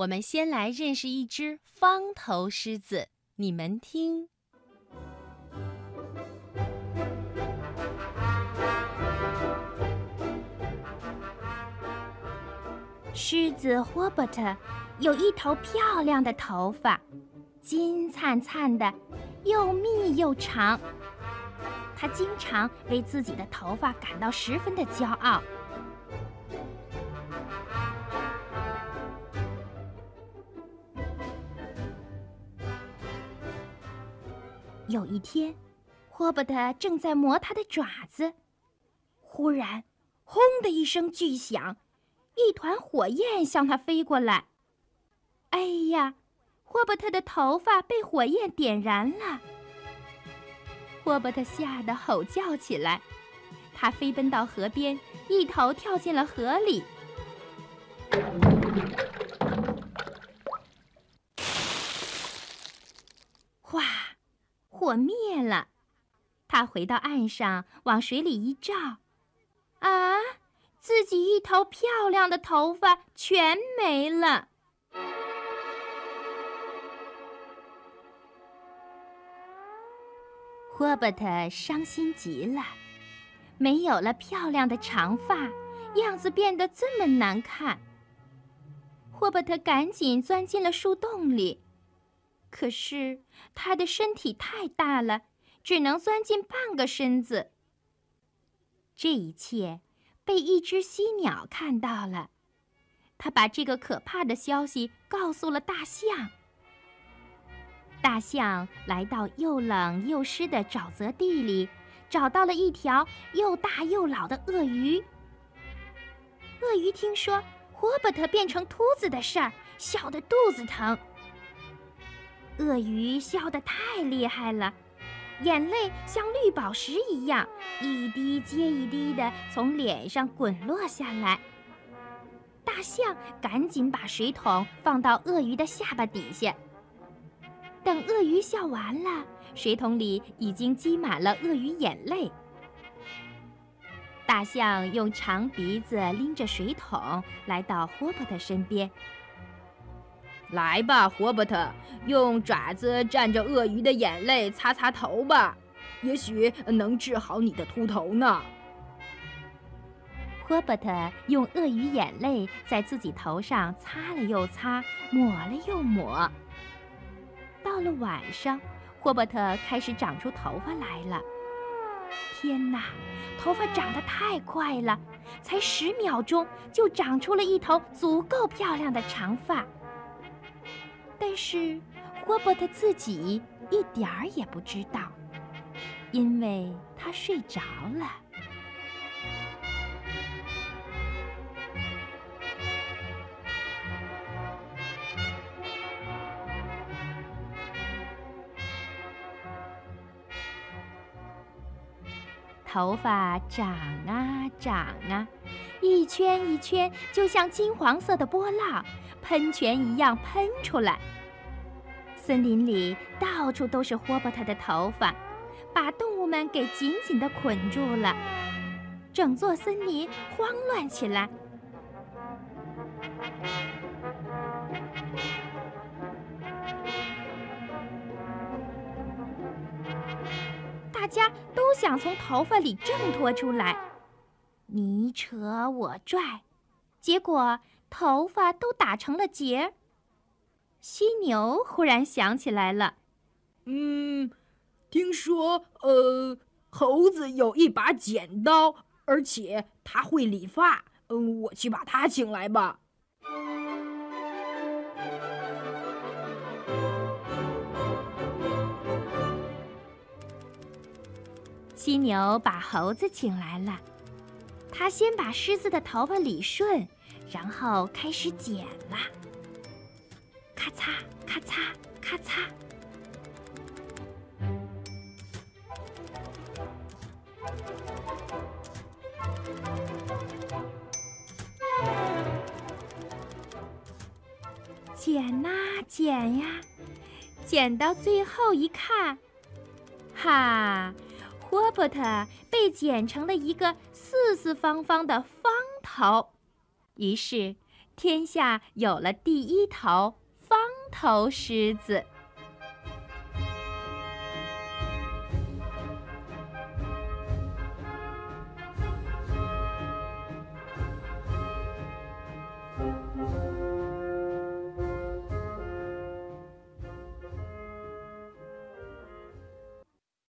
我们先来认识一只方头狮子，你们听。狮子霍伯特有一头漂亮的头发，金灿灿的，又密又长。他经常为自己的头发感到十分的骄傲。有一天，霍伯特正在磨他的爪子，忽然，轰的一声巨响，一团火焰向他飞过来。哎呀，霍伯特的头发被火焰点燃了！霍伯特吓得吼叫起来，他飞奔到河边，一头跳进了河里。火灭了，他回到岸上，往水里一照，啊，自己一头漂亮的头发全没了。霍伯特伤心极了，没有了漂亮的长发，样子变得这么难看。霍伯特赶紧钻进了树洞里。可是他的身体太大了，只能钻进半个身子。这一切被一只犀鸟看到了，他把这个可怕的消息告诉了大象。大象来到又冷又湿的沼泽地里，找到了一条又大又老的鳄鱼。鳄鱼听说霍伯特变成秃子的事儿，笑得肚子疼。鳄鱼笑得太厉害了，眼泪像绿宝石一样，一滴接一滴地从脸上滚落下来。大象赶紧把水桶放到鳄鱼的下巴底下。等鳄鱼笑完了，水桶里已经积满了鳄鱼眼泪。大象用长鼻子拎着水桶来到霍伯特身边。来吧，霍伯特，用爪子蘸着鳄鱼的眼泪擦擦头吧，也许能治好你的秃头呢。霍伯特用鳄鱼眼泪在自己头上擦了又擦，抹了又抹。到了晚上，霍伯特开始长出头发来了。天哪，头发长得太快了，才十秒钟就长出了一头足够漂亮的长发。但是，霍伯特自己一点儿也不知道，因为他睡着了。头发长啊长啊，一圈一圈，就像金黄色的波浪。喷泉一样喷出来。森林里到处都是霍伯特的头发，把动物们给紧紧地捆住了。整座森林慌乱起来。大家都想从头发里挣脱出来，你扯我拽，结果。头发都打成了结。犀牛忽然想起来了，嗯，听说呃，猴子有一把剪刀，而且他会理发。嗯，我去把他请来吧。犀牛把猴子请来了，他先把狮子的头发理顺。然后开始剪了，咔嚓咔嚓咔嚓。剪呐剪呀，剪到最后一看，哈，霍伯特被剪成了一个四四方方的方头。于是，天下有了第一头方头狮子。